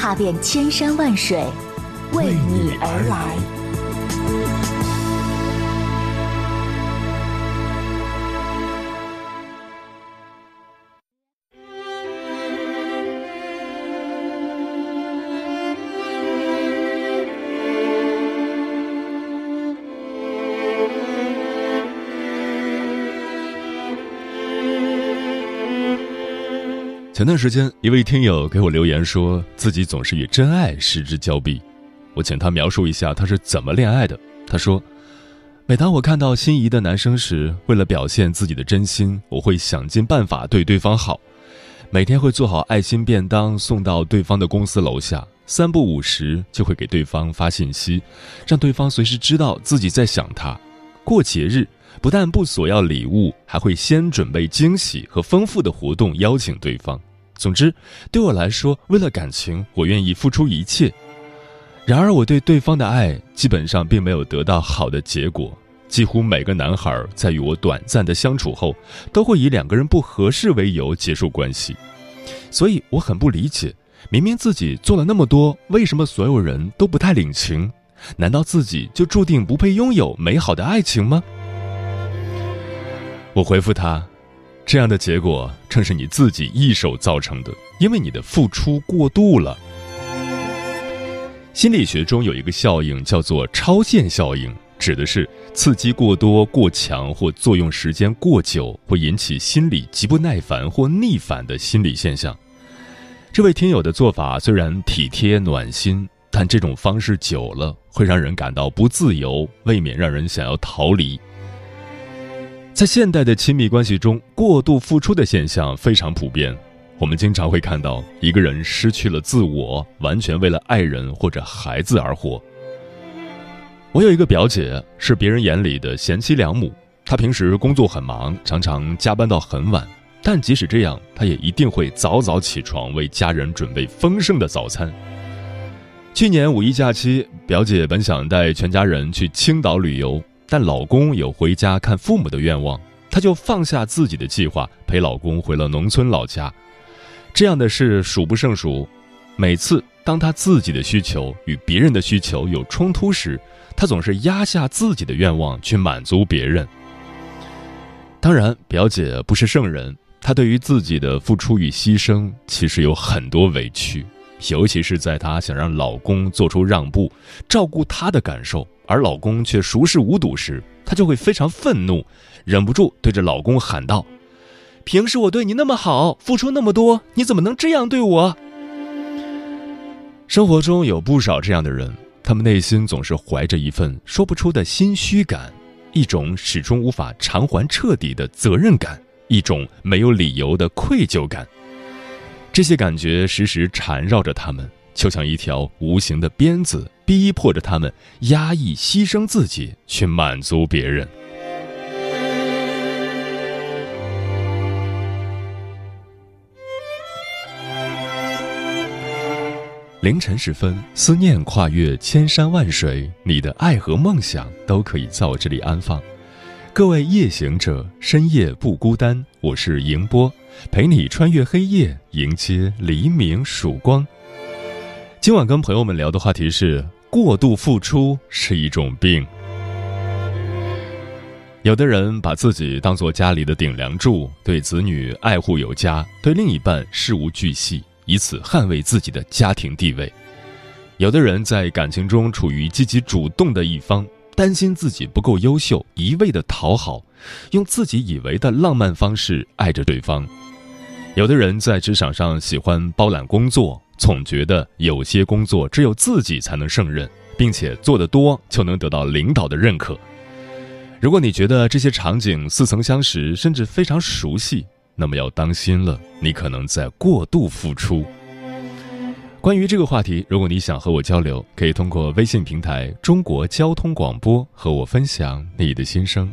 踏遍千山万水，为你而来。前段时间，一位听友给我留言说，自己总是与真爱失之交臂。我请他描述一下他是怎么恋爱的。他说，每当我看到心仪的男生时，为了表现自己的真心，我会想尽办法对对方好，每天会做好爱心便当送到对方的公司楼下，三不五时就会给对方发信息，让对方随时知道自己在想他。过节日。不但不索要礼物，还会先准备惊喜和丰富的活动邀请对方。总之，对我来说，为了感情，我愿意付出一切。然而，我对对方的爱基本上并没有得到好的结果。几乎每个男孩在与我短暂的相处后，都会以两个人不合适为由结束关系。所以，我很不理解，明明自己做了那么多，为什么所有人都不太领情？难道自己就注定不配拥有美好的爱情吗？我回复他：“这样的结果正是你自己一手造成的，因为你的付出过度了。”心理学中有一个效应叫做超限效应，指的是刺激过多、过强或作用时间过久，会引起心理极不耐烦或逆反的心理现象。这位听友的做法虽然体贴暖心，但这种方式久了会让人感到不自由，未免让人想要逃离。在现代的亲密关系中，过度付出的现象非常普遍。我们经常会看到一个人失去了自我，完全为了爱人或者孩子而活。我有一个表姐，是别人眼里的贤妻良母。她平时工作很忙，常常加班到很晚，但即使这样，她也一定会早早起床为家人准备丰盛的早餐。去年五一假期，表姐本想带全家人去青岛旅游。但老公有回家看父母的愿望，她就放下自己的计划，陪老公回了农村老家。这样的事数不胜数。每次当她自己的需求与别人的需求有冲突时，她总是压下自己的愿望去满足别人。当然，表姐不是圣人，她对于自己的付出与牺牲其实有很多委屈，尤其是在她想让老公做出让步，照顾她的感受。而老公却熟视无睹时，她就会非常愤怒，忍不住对着老公喊道：“平时我对你那么好，付出那么多，你怎么能这样对我？”生活中有不少这样的人，他们内心总是怀着一份说不出的心虚感，一种始终无法偿还彻底的责任感，一种没有理由的愧疚感。这些感觉时时缠绕着他们。就像一条无形的鞭子，逼迫着他们压抑、牺牲自己，去满足别人。凌晨时分，思念跨越千山万水，你的爱和梦想都可以在我这里安放。各位夜行者，深夜不孤单，我是迎波，陪你穿越黑夜，迎接黎明曙光。今晚跟朋友们聊的话题是：过度付出是一种病。有的人把自己当做家里的顶梁柱，对子女爱护有加，对另一半事无巨细，以此捍卫自己的家庭地位；有的人在感情中处于积极主动的一方，担心自己不够优秀，一味的讨好，用自己以为的浪漫方式爱着对方；有的人在职场上喜欢包揽工作。总觉得有些工作只有自己才能胜任，并且做得多就能得到领导的认可。如果你觉得这些场景似曾相识，甚至非常熟悉，那么要当心了，你可能在过度付出。关于这个话题，如果你想和我交流，可以通过微信平台“中国交通广播”和我分享你的心声。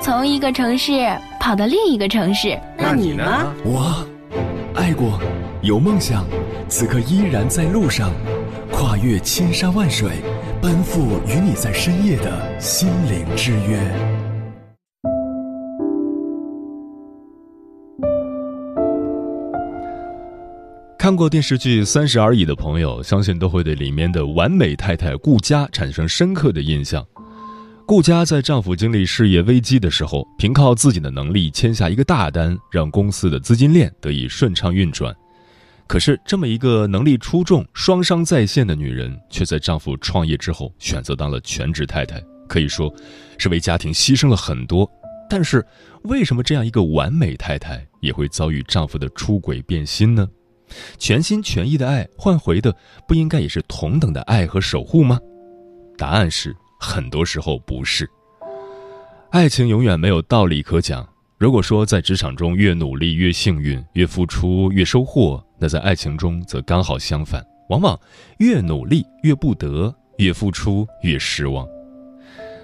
从一个城市跑到另一个城市。那你呢？我。爱过，有梦想，此刻依然在路上，跨越千山万水，奔赴与你在深夜的心灵之约。看过电视剧《三十而已》的朋友，相信都会对里面的完美太太顾佳产生深刻的印象。顾佳在丈夫经历事业危机的时候，凭靠自己的能力签下一个大单，让公司的资金链得以顺畅运转。可是，这么一个能力出众、双商在线的女人，却在丈夫创业之后选择当了全职太太，可以说是为家庭牺牲了很多。但是，为什么这样一个完美太太也会遭遇丈夫的出轨变心呢？全心全意的爱换回的不应该也是同等的爱和守护吗？答案是。很多时候不是，爱情永远没有道理可讲。如果说在职场中越努力越幸运，越付出越收获，那在爱情中则刚好相反，往往越努力越不得，越付出越失望。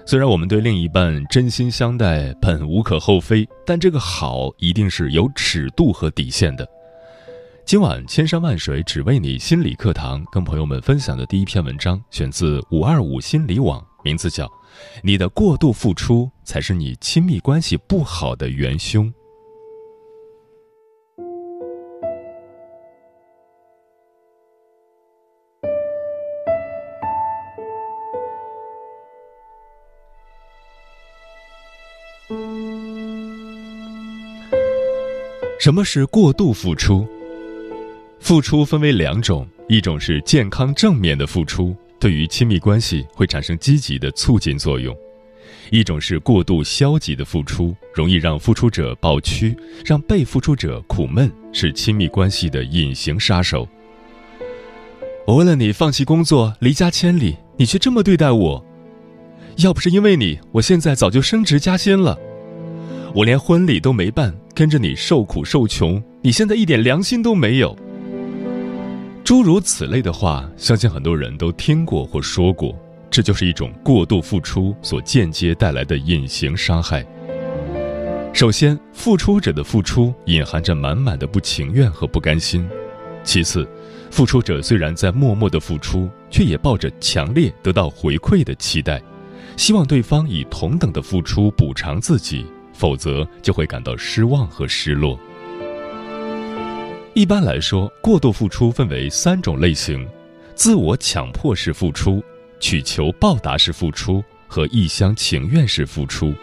虽然我们对另一半真心相待本无可厚非，但这个好一定是有尺度和底线的。今晚千山万水只为你心理课堂，跟朋友们分享的第一篇文章选自五二五心理网。名字叫“你的过度付出才是你亲密关系不好的元凶”。什么是过度付出？付出分为两种，一种是健康正面的付出。对于亲密关系会产生积极的促进作用，一种是过度消极的付出，容易让付出者抱屈，让被付出者苦闷，是亲密关系的隐形杀手。我为了你放弃工作，离家千里，你却这么对待我，要不是因为你，我现在早就升职加薪了。我连婚礼都没办，跟着你受苦受穷，你现在一点良心都没有。诸如此类的话，相信很多人都听过或说过。这就是一种过度付出所间接带来的隐形伤害。首先，付出者的付出隐含着满满的不情愿和不甘心；其次，付出者虽然在默默的付出，却也抱着强烈得到回馈的期待，希望对方以同等的付出补偿自己，否则就会感到失望和失落。一般来说，过度付出分为三种类型：自我强迫式付出、取求报答式付出和一厢情愿式付出。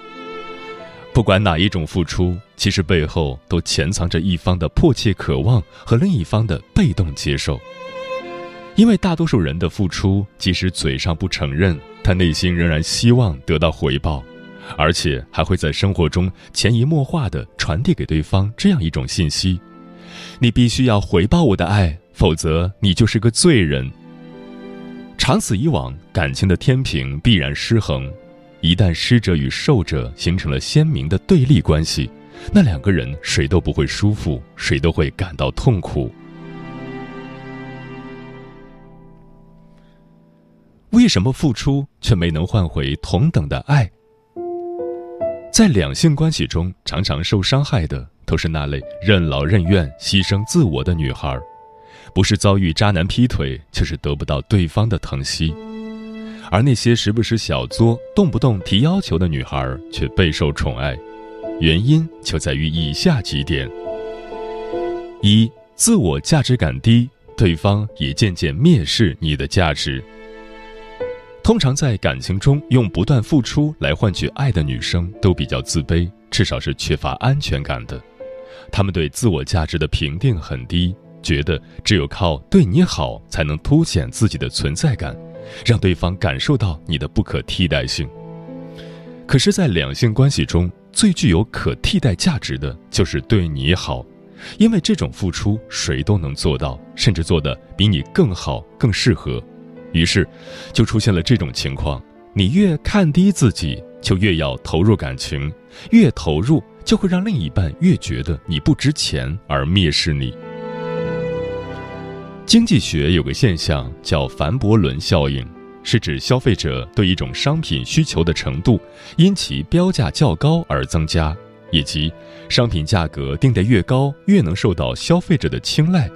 不管哪一种付出，其实背后都潜藏着一方的迫切渴望和另一方的被动接受。因为大多数人的付出，即使嘴上不承认，他内心仍然希望得到回报，而且还会在生活中潜移默化地传递给对方这样一种信息。你必须要回报我的爱，否则你就是个罪人。长此以往，感情的天平必然失衡。一旦施者与受者形成了鲜明的对立关系，那两个人谁都不会舒服，谁都会感到痛苦。为什么付出却没能换回同等的爱？在两性关系中，常常受伤害的。都是那类任劳任怨、牺牲自我的女孩，不是遭遇渣男劈腿，就是得不到对方的疼惜；而那些时不时小作、动不动提要求的女孩，却备受宠爱。原因就在于以下几点：一、自我价值感低，对方也渐渐蔑视你的价值。通常在感情中用不断付出来换取爱的女生，都比较自卑，至少是缺乏安全感的。他们对自我价值的评定很低，觉得只有靠对你好才能凸显自己的存在感，让对方感受到你的不可替代性。可是，在两性关系中，最具有可替代价值的就是对你好，因为这种付出谁都能做到，甚至做得比你更好、更适合。于是，就出现了这种情况：你越看低自己，就越要投入感情，越投入就会让另一半越觉得你不值钱而蔑视你。经济学有个现象叫凡伯伦效应，是指消费者对一种商品需求的程度因其标价较高而增加，以及商品价格定得越高，越能受到消费者的青睐。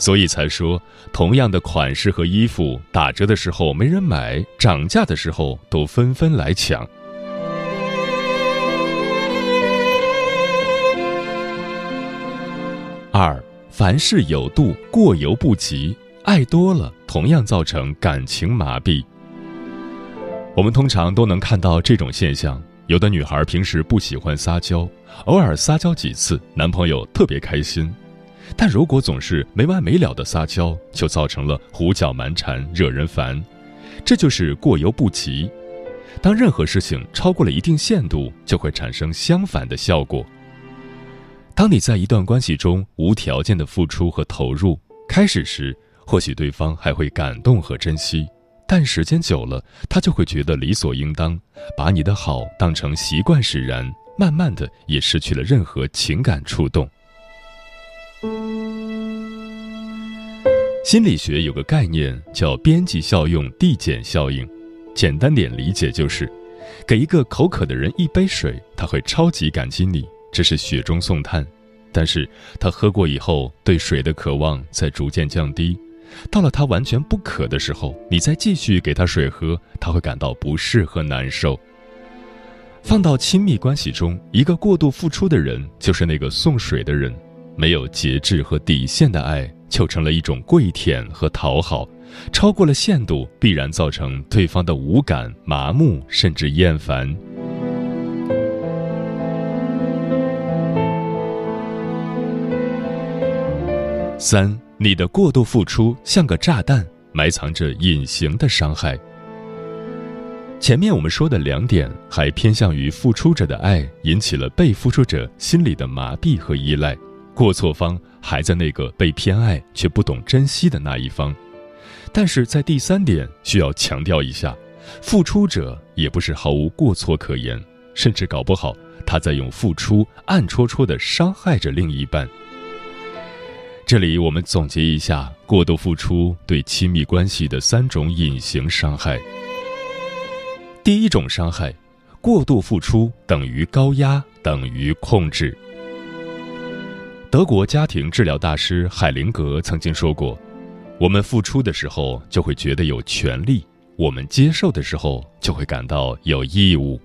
所以才说，同样的款式和衣服，打折的时候没人买，涨价的时候都纷纷来抢。二，凡事有度，过犹不及。爱多了，同样造成感情麻痹。我们通常都能看到这种现象：有的女孩平时不喜欢撒娇，偶尔撒娇几次，男朋友特别开心。但如果总是没完没了的撒娇，就造成了胡搅蛮缠，惹人烦。这就是过犹不及。当任何事情超过了一定限度，就会产生相反的效果。当你在一段关系中无条件的付出和投入，开始时或许对方还会感动和珍惜，但时间久了，他就会觉得理所应当，把你的好当成习惯使然，慢慢的也失去了任何情感触动。心理学有个概念叫边际效用递减效应，简单点理解就是，给一个口渴的人一杯水，他会超级感激你，这是雪中送炭。但是他喝过以后，对水的渴望在逐渐降低，到了他完全不渴的时候，你再继续给他水喝，他会感到不适和难受。放到亲密关系中，一个过度付出的人就是那个送水的人，没有节制和底线的爱。就成了一种跪舔和讨好，超过了限度，必然造成对方的无感、麻木，甚至厌烦。三，你的过度付出像个炸弹，埋藏着隐形的伤害。前面我们说的两点，还偏向于付出者的爱，引起了被付出者心里的麻痹和依赖。过错方还在那个被偏爱却不懂珍惜的那一方，但是在第三点需要强调一下，付出者也不是毫无过错可言，甚至搞不好他在用付出暗戳戳的伤害着另一半。这里我们总结一下过度付出对亲密关系的三种隐形伤害。第一种伤害，过度付出等于高压，等于控制。德国家庭治疗大师海灵格曾经说过：“我们付出的时候就会觉得有权利，我们接受的时候就会感到有义务。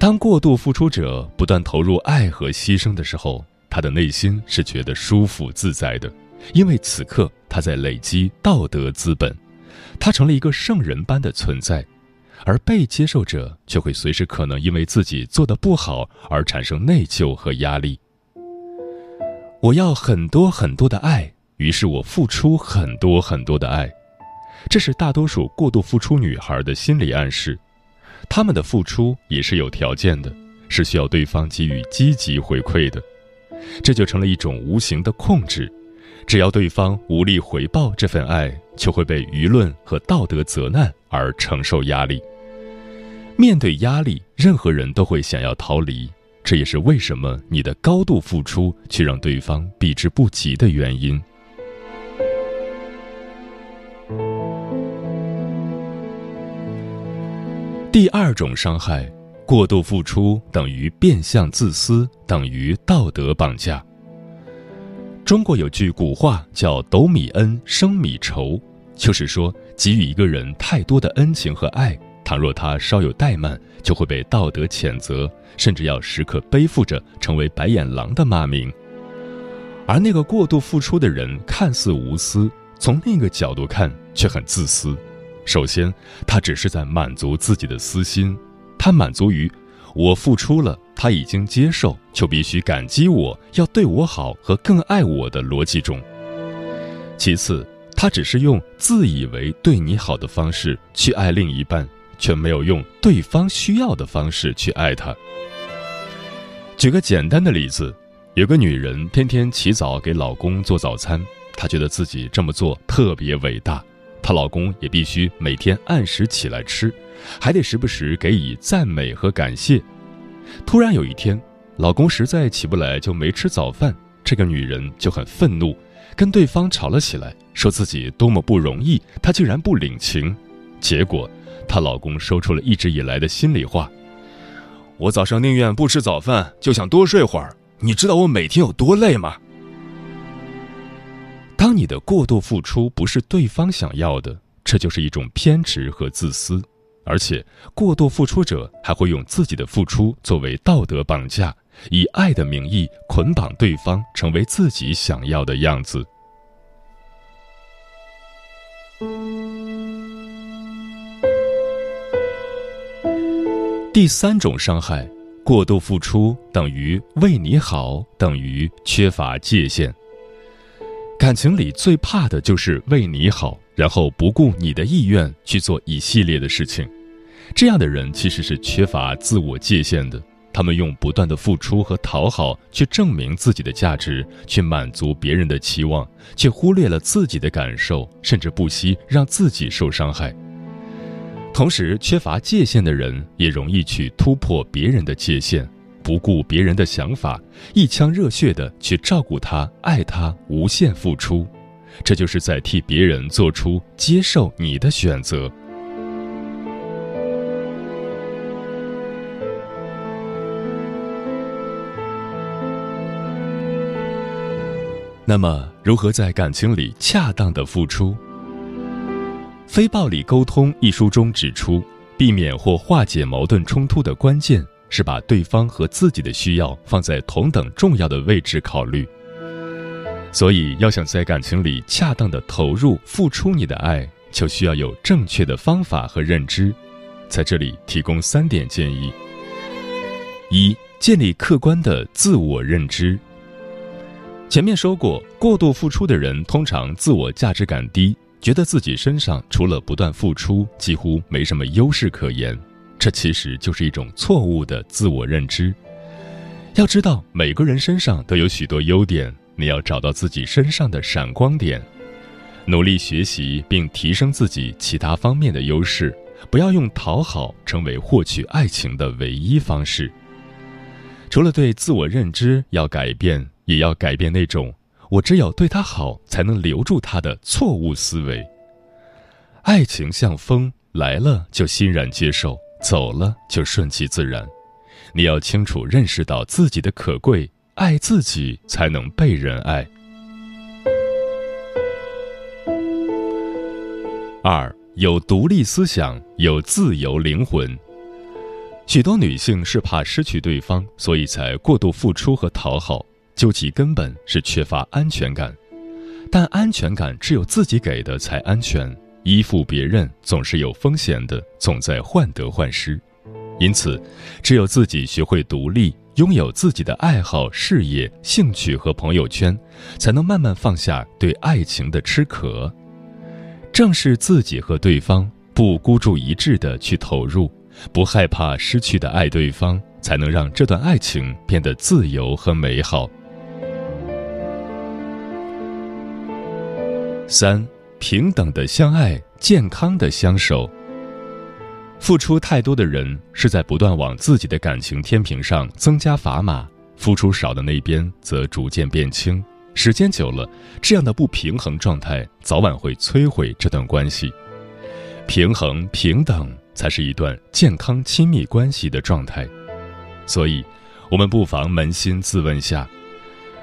当过度付出者不断投入爱和牺牲的时候，他的内心是觉得舒服自在的，因为此刻他在累积道德资本，他成了一个圣人般的存在。而被接受者却会随时可能因为自己做的不好而产生内疚和压力。”我要很多很多的爱，于是我付出很多很多的爱，这是大多数过度付出女孩的心理暗示。他们的付出也是有条件的，是需要对方给予积极回馈的，这就成了一种无形的控制。只要对方无力回报这份爱，就会被舆论和道德责难而承受压力。面对压力，任何人都会想要逃离。这也是为什么你的高度付出却让对方避之不及的原因。第二种伤害，过度付出等于变相自私，等于道德绑架。中国有句古话叫“斗米恩，升米仇”，就是说给予一个人太多的恩情和爱。倘若他稍有怠慢，就会被道德谴责，甚至要时刻背负着成为白眼狼的骂名。而那个过度付出的人看似无私，从另一个角度看却很自私。首先，他只是在满足自己的私心，他满足于我付出了，他已经接受，就必须感激我，要对我好和更爱我的逻辑中。其次，他只是用自以为对你好的方式去爱另一半，却没有用对方需要的方式去爱他。举个简单的例子，有个女人天天起早给老公做早餐，她觉得自己这么做特别伟大，她老公也必须每天按时起来吃，还得时不时给予赞美和感谢。突然有一天，老公实在起不来就没吃早饭，这个女人就很愤怒。跟对方吵了起来，说自己多么不容易，他竟然不领情。结果，她老公说出了一直以来的心里话：“我早上宁愿不吃早饭，就想多睡会儿。你知道我每天有多累吗？”当你的过度付出不是对方想要的，这就是一种偏执和自私，而且过度付出者还会用自己的付出作为道德绑架。以爱的名义捆绑对方，成为自己想要的样子。第三种伤害，过度付出等于为你好，等于缺乏界限。感情里最怕的就是为你好，然后不顾你的意愿去做一系列的事情。这样的人其实是缺乏自我界限的。他们用不断的付出和讨好去证明自己的价值，去满足别人的期望，却忽略了自己的感受，甚至不惜让自己受伤害。同时，缺乏界限的人也容易去突破别人的界限，不顾别人的想法，一腔热血的去照顾他、爱他，无限付出，这就是在替别人做出接受你的选择。那么，如何在感情里恰当的付出？《非暴力沟通》一书中指出，避免或化解矛盾冲突的关键是把对方和自己的需要放在同等重要的位置考虑。所以，要想在感情里恰当的投入、付出你的爱，就需要有正确的方法和认知。在这里提供三点建议：一、建立客观的自我认知。前面说过，过度付出的人通常自我价值感低，觉得自己身上除了不断付出，几乎没什么优势可言。这其实就是一种错误的自我认知。要知道，每个人身上都有许多优点，你要找到自己身上的闪光点，努力学习并提升自己其他方面的优势，不要用讨好成为获取爱情的唯一方式。除了对自我认知要改变。也要改变那种“我只有对他好才能留住他”的错误思维。爱情像风，来了就欣然接受，走了就顺其自然。你要清楚认识到自己的可贵，爱自己才能被人爱。二有独立思想，有自由灵魂。许多女性是怕失去对方，所以才过度付出和讨好。究其根本是缺乏安全感，但安全感只有自己给的才安全，依附别人总是有风险的，总在患得患失。因此，只有自己学会独立，拥有自己的爱好、事业、兴趣和朋友圈，才能慢慢放下对爱情的痴渴。正是自己和对方不孤注一掷的去投入，不害怕失去的爱对方，才能让这段爱情变得自由和美好。三，平等的相爱，健康的相守。付出太多的人是在不断往自己的感情天平上增加砝码，付出少的那边则逐渐变轻。时间久了，这样的不平衡状态早晚会摧毁这段关系。平衡平等才是一段健康亲密关系的状态。所以，我们不妨扪心自问下：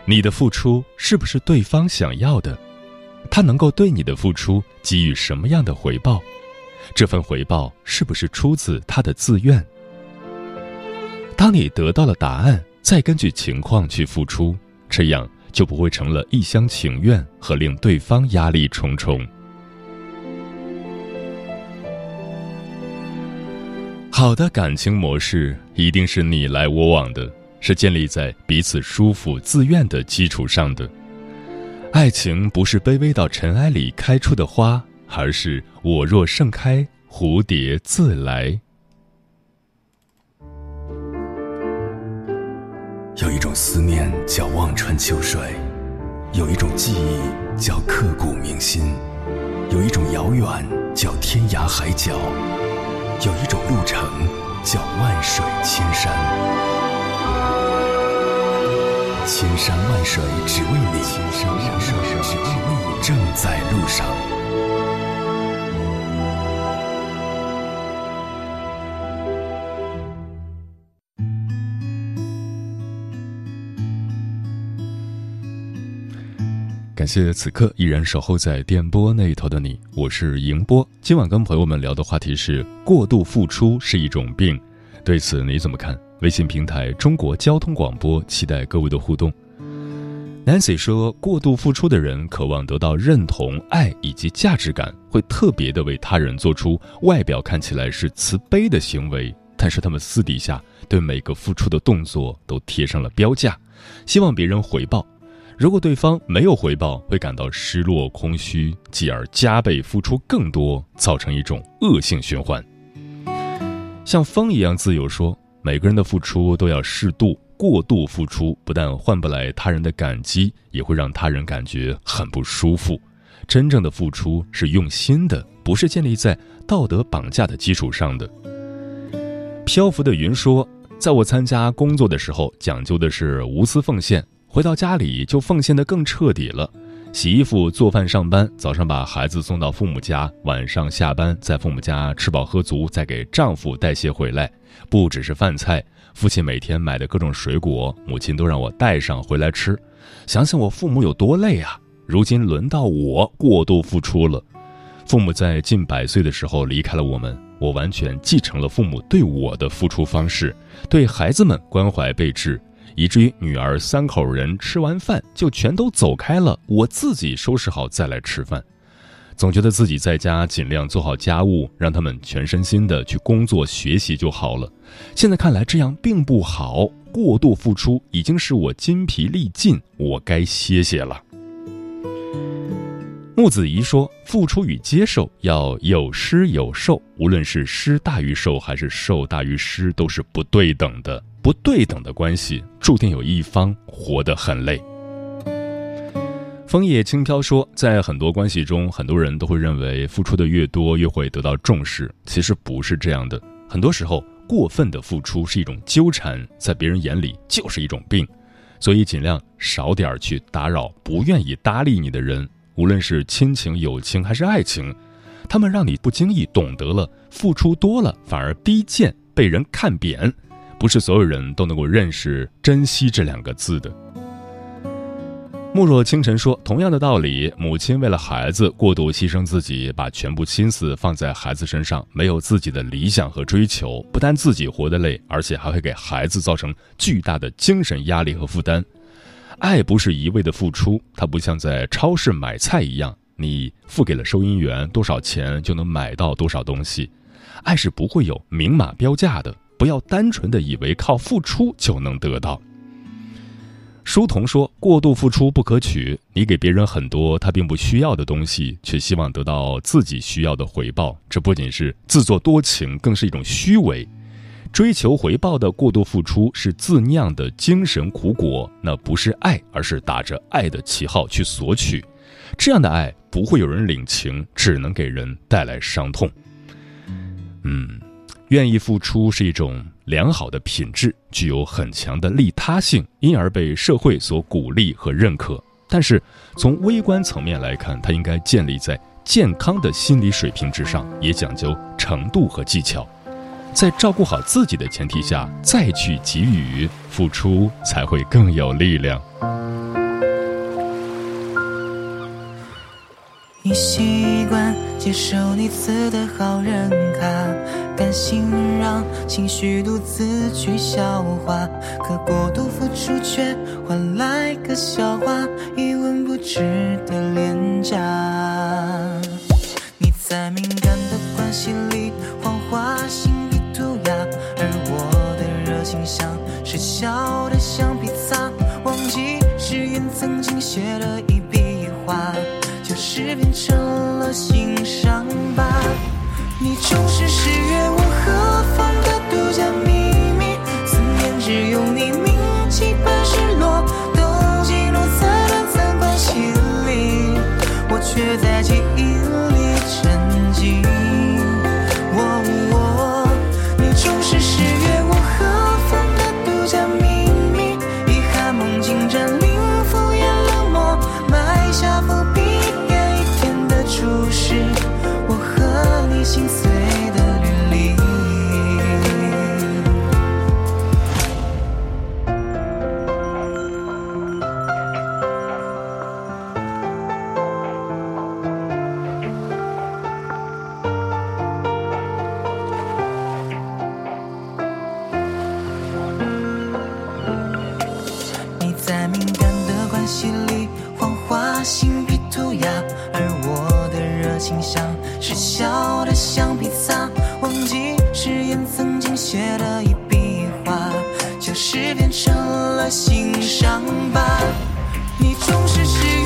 你的付出是不是对方想要的？他能够对你的付出给予什么样的回报？这份回报是不是出自他的自愿？当你得到了答案，再根据情况去付出，这样就不会成了一厢情愿和令对方压力重重。好的感情模式一定是你来我往的，是建立在彼此舒服、自愿的基础上的。爱情不是卑微到尘埃里开出的花，而是我若盛开，蝴蝶自来。有一种思念叫望穿秋水，有一种记忆叫刻骨铭心，有一种遥远叫天涯海角，有一种路程叫万水千山。千山万水只为你，千山万水只为你，正在路上。感谢此刻依然守候在电波那一头的你，我是迎波。今晚跟朋友们聊的话题是过度付出是一种病，对此你怎么看？微信平台中国交通广播，期待各位的互动。Nancy 说，过度付出的人渴望得到认同、爱以及价值感，会特别的为他人做出外表看起来是慈悲的行为，但是他们私底下对每个付出的动作都贴上了标价，希望别人回报。如果对方没有回报，会感到失落、空虚，继而加倍付出更多，造成一种恶性循环。像风一样自由说，每个人的付出都要适度，过度付出不但换不来他人的感激，也会让他人感觉很不舒服。真正的付出是用心的，不是建立在道德绑架的基础上的。漂浮的云说，在我参加工作的时候，讲究的是无私奉献。回到家里就奉献的更彻底了，洗衣服、做饭、上班，早上把孩子送到父母家，晚上下班在父母家吃饱喝足，再给丈夫带些回来。不只是饭菜，父亲每天买的各种水果，母亲都让我带上回来吃。想想我父母有多累啊！如今轮到我过度付出了。父母在近百岁的时候离开了我们，我完全继承了父母对我的付出方式，对孩子们关怀备至。以至于女儿三口人吃完饭就全都走开了，我自己收拾好再来吃饭。总觉得自己在家尽量做好家务，让他们全身心的去工作学习就好了。现在看来这样并不好，过度付出已经使我筋疲力尽，我该歇歇了。木子怡说：“付出与接受要有施有受，无论是施大于受还是受大于施，都是不对等的。”不对等的关系，注定有一方活得很累。枫叶轻飘说，在很多关系中，很多人都会认为付出的越多，越会得到重视。其实不是这样的。很多时候，过分的付出是一种纠缠，在别人眼里就是一种病。所以，尽量少点去打扰不愿意搭理你的人，无论是亲情、友情还是爱情，他们让你不经意懂得了，付出多了反而低贱，被人看扁。不是所有人都能够认识“珍惜”这两个字的。慕若清晨说：“同样的道理，母亲为了孩子过度牺牲自己，把全部心思放在孩子身上，没有自己的理想和追求，不但自己活得累，而且还会给孩子造成巨大的精神压力和负担。爱不是一味的付出，它不像在超市买菜一样，你付给了收银员多少钱就能买到多少东西。爱是不会有明码标价的。”不要单纯的以为靠付出就能得到。书童说：“过度付出不可取，你给别人很多他并不需要的东西，却希望得到自己需要的回报，这不仅是自作多情，更是一种虚伪。追求回报的过度付出是自酿的精神苦果，那不是爱，而是打着爱的旗号去索取。这样的爱不会有人领情，只能给人带来伤痛。”嗯。愿意付出是一种良好的品质，具有很强的利他性，因而被社会所鼓励和认可。但是，从微观层面来看，它应该建立在健康的心理水平之上，也讲究程度和技巧，在照顾好自己的前提下，再去给予付出，才会更有力量。你习惯接受你赐的好人卡，甘心让情绪独自去消化，可过度付出却换来个笑话，一文不值的廉价。你在敏感的关系里谎话，心里涂鸦，而我的热情像是笑的橡皮擦，忘记誓言曾经写了一笔画，可是变成了心伤疤。你总是十月我何在敏感的关系里谎话心笔涂鸦，而我的热情像失效的橡皮擦，忘记誓言曾经写的一笔画，就是变成了新伤疤。你总是失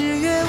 十月。